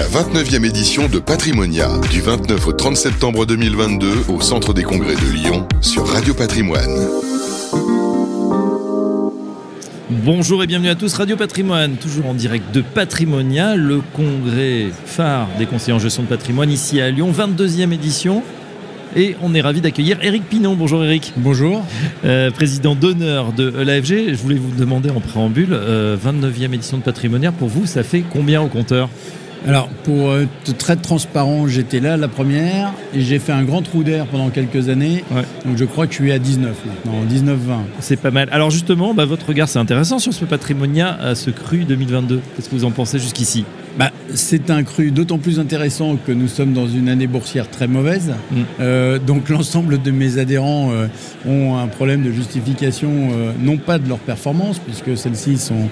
la 29e édition de Patrimonia, du 29 au 30 septembre 2022 au Centre des Congrès de Lyon sur Radio Patrimoine. Bonjour et bienvenue à tous, Radio Patrimoine, toujours en direct de Patrimonia, le congrès phare des conseillers en gestion de patrimoine ici à Lyon, 22e édition. Et on est ravi d'accueillir Eric Pinon. Bonjour Eric. Bonjour. Euh, président d'honneur de l'AFG. Je voulais vous demander en préambule, 29e édition de Patrimonia, pour vous, ça fait combien au compteur? Alors, pour être très transparent, j'étais là la première et j'ai fait un grand trou d'air pendant quelques années. Donc, je crois que je suis à 19 maintenant, 19-20. C'est pas mal. Alors, justement, bah, votre regard, c'est intéressant sur ce Patrimonia, à ce cru 2022. Qu'est-ce que vous en pensez jusqu'ici? Bah, C'est un cru d'autant plus intéressant que nous sommes dans une année boursière très mauvaise. Mm. Euh, donc, l'ensemble de mes adhérents euh, ont un problème de justification, euh, non pas de leur performance, puisque celles-ci sont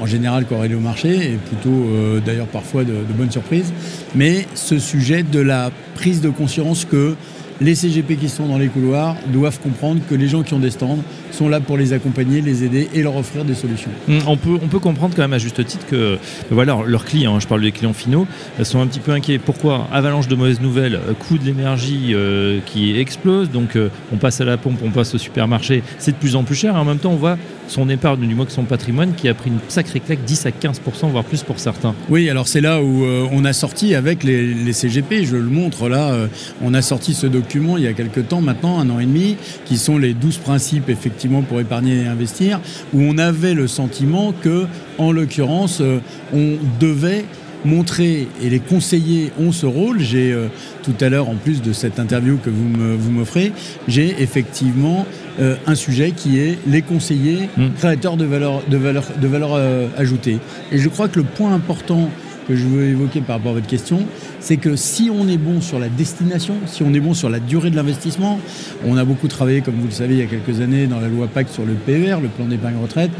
en général corrélé au marché et plutôt euh, d'ailleurs parfois de, de, bonnes surprises. Mais ce sujet de la prise de conscience que les CGP qui sont dans les couloirs doivent comprendre que les gens qui ont des stands sont là pour les accompagner, les aider et leur offrir des solutions. Hum, on peut, on peut comprendre quand même à juste titre que voilà, leurs clients, hein, je parle des clients finaux, euh, sont un petit peu inquiets. Pourquoi Avalanche de mauvaises nouvelles, euh, coût de l'énergie euh, qui explose, donc on passe à la pompe, on passe au supermarché, c'est de plus en plus cher. Et en même temps, on voit son épargne, du moins que son patrimoine, qui a pris une sacrée claque, 10 à 15%, voire plus pour certains. Oui, alors c'est là où on a sorti avec les, les, CGP, je le montre là, on a sorti ce document il y a quelques temps maintenant, un an et demi, qui sont les 12 principes effectivement pour épargner et investir, où on avait le sentiment que, en l'occurrence, euh, on devait montrer et les conseillers ont ce rôle. J'ai euh, tout à l'heure, en plus de cette interview que vous m'offrez, j'ai effectivement euh, un sujet qui est les conseillers mmh. créateurs de valeur, de valeur, de valeur ajoutée. Et je crois que le point important que je veux évoquer par rapport à votre question, c'est que si on est bon sur la destination, si on est bon sur la durée de l'investissement, on a beaucoup travaillé, comme vous le savez, il y a quelques années dans la loi PAC sur le PER, le plan d'épargne retraite.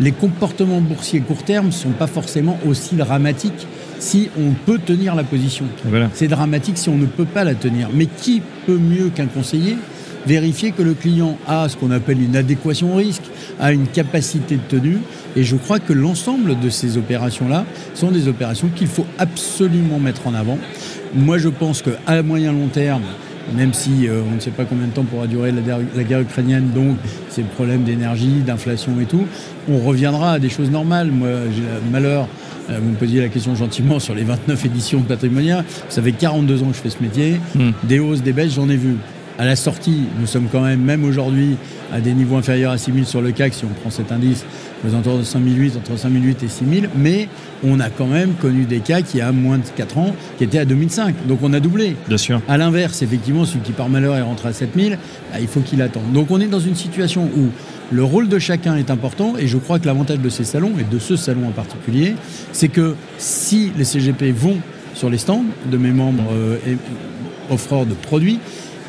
Les comportements boursiers court terme ne sont pas forcément aussi dramatiques si on peut tenir la position. C'est dramatique si on ne peut pas la tenir. Mais qui peut mieux qu'un conseiller vérifier que le client a ce qu'on appelle une adéquation au risque, a une capacité de tenue. Et je crois que l'ensemble de ces opérations-là sont des opérations qu'il faut absolument mettre en avant. Moi, je pense qu'à moyen long terme, même si euh, on ne sait pas combien de temps pourra durer la, guerre ukrainienne, donc c'est le problème d'énergie, d'inflation et tout, on reviendra à des choses normales. Moi, j'ai le malheur, euh, vous me posiez la question gentiment sur les 29 éditions de Patrimonia, ça fait 42 ans que je fais ce métier, hmm. des hausses, des baisses, j'en ai vu à la sortie, nous sommes quand même, même aujourd'hui, à des niveaux inférieurs à 6000 sur le CAC, si on prend cet indice, aux alentours de 5008, entre 5008 et 6000, mais on a quand même connu des cas qui, a moins de 4 ans, qui étaient à 2005. Donc on a doublé. Bien sûr. À l'inverse, effectivement, celui qui par malheur est rentré à 7000, bah, il faut qu'il attende. Donc on est dans une situation où le rôle de chacun est important et je crois que l'avantage de ces salons, et de ce salon en particulier, c'est que si les CGP vont sur les stands de mes membres euh, offreurs de produits,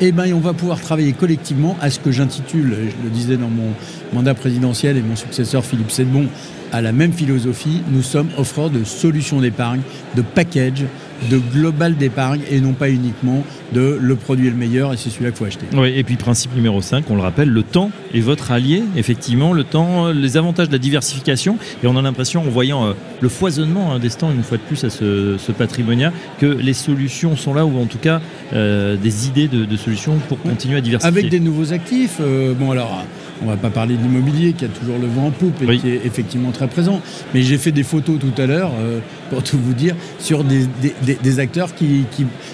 eh ben, on va pouvoir travailler collectivement à ce que j'intitule, je le disais dans mon mandat présidentiel et mon successeur Philippe Sedbon, à la même philosophie, nous sommes offreurs de solutions d'épargne, de package, de global d'épargne et non pas uniquement de le produit est le meilleur et c'est celui-là qu'il faut acheter. Oui, et puis principe numéro 5, on le rappelle, le temps est votre allié, effectivement, le temps, les avantages de la diversification et on a l'impression en voyant euh, le foisonnement hein, des stands une fois de plus à ce, ce, que les solutions sont là ou en tout cas euh, des idées de, solutions pour continuer à diversifier. Avec des nouveaux actifs, euh, bon alors on va pas parler de l'immobilier qui a toujours le vent en poupe et qui est effectivement très présent. Mais j'ai fait des photos tout à l'heure, euh, pour tout vous dire, sur des, des, acteurs qui,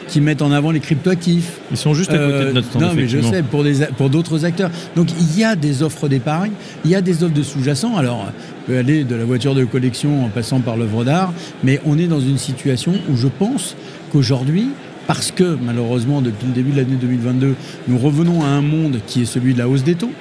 qui, mettent en avant les cryptoactifs. Ils sont juste à côté de notre stand. Euh, non, mais je sais, pour, des, pour d'autres acteurs. Donc il y a des offres d'épargne, il y a des offres de sous-jacents. Alors, on peut aller de la voiture de collection en passant par l'œuvre d'art, mais on est dans une situation où je pense qu'aujourd'hui, parce que malheureusement depuis le début de l'année 2022, nous revenons à un monde qui est celui de la hausse des taux,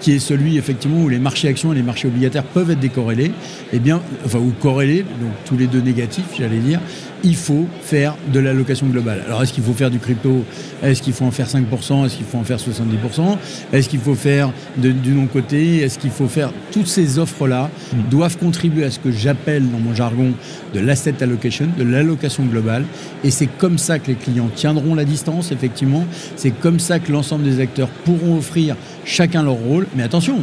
qui est celui effectivement où les marchés actions et les marchés obligataires peuvent être décorrélés, et eh bien, enfin, ou corrélés, donc tous les deux négatifs, j'allais dire, il faut faire de l'allocation globale. Alors, est-ce qu'il faut faire du crypto? Est-ce qu'il faut en faire 5% Est-ce qu'il faut en faire 70% Est-ce qu'il faut faire du non-côté Est-ce qu'il faut faire... Toutes ces offres-là hmm. doivent contribuer à ce que j'appelle dans mon jargon de l'asset allocation, de l'allocation globale. Et c'est comme ça que les clients tiendront la distance, effectivement. C'est comme ça que l'ensemble des acteurs pourront offrir chacun leur rôle. Mais attention,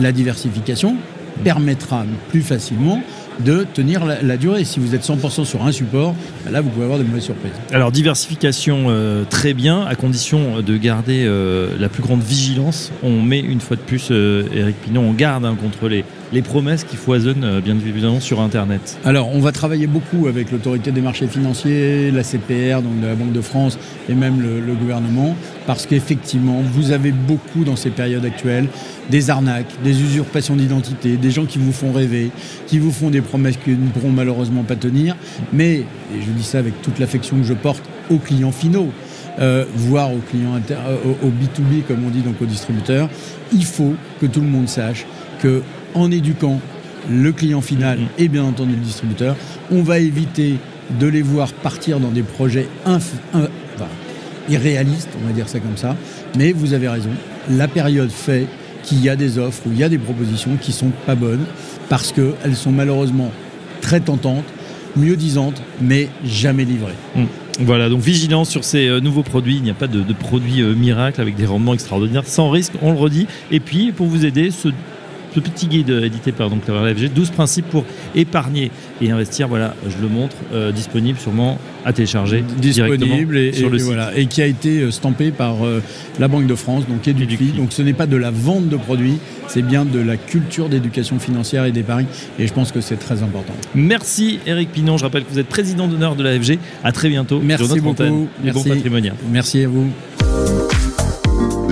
la diversification permettra plus facilement de tenir la, durée. Si vous êtes 100% sur un support, bah là, vous pouvez avoir de mauvaises surprises. Alors, diversification euh, très bien, à condition de garder euh, la plus grande vigilance. On met une fois de plus, Eric Pinon, on garde hein, contre les, les promesses qui foisonnent bien évidemment sur Internet. Alors, on va travailler beaucoup avec l'autorité des marchés financiers, la CPR, donc de la Banque de France, et même le gouvernement, parce qu'effectivement, vous avez beaucoup dans ces périodes actuelles des arnaques, des usurpations d'identité, des gens qui vous font rêver, qui vous font des promesses qui ne pourront malheureusement pas tenir. Mais, et je dis ça avec toute l'affection que je porte aux clients finaux, euh, voire aux clients euh, au, B2B comme on dit donc aux distributeurs, il faut que tout le monde sache que en éduquant le client final mm-hmm. et bien entendu le distributeur, on va éviter de les voir partir dans des projets irréalistes, on va dire ça comme ça. Mais vous avez raison, la période fait qu'il y a des offres ou il y a des propositions qui sont pas bonnes parce qu'elles sont malheureusement très tentantes, mieux disantes, mais jamais livrées. Mmh. Voilà, donc vigilance sur ces euh, nouveaux produits. Il n'y a pas de, produits euh, miracles avec des rendements extraordinaires, sans risque, on le redit. Et puis, pour vous aider, ce ce petit guide édité par donc la FG, 12 principes pour épargner et investir. Voilà, je le montre, euh, disponible sûrement à télécharger disponible et, sur le site. Voilà, et qui a été euh, stampé par euh, la Banque de France, donc Edufi. Donc ce n'est pas de la vente de produits, c'est bien de la culture d'éducation financière et d'épargne. Et je pense que c'est très important. Merci Eric Pinon. Je rappelle que vous êtes président d'honneur de la FG. À très bientôt. Merci beaucoup. Merci. Bon Merci à vous.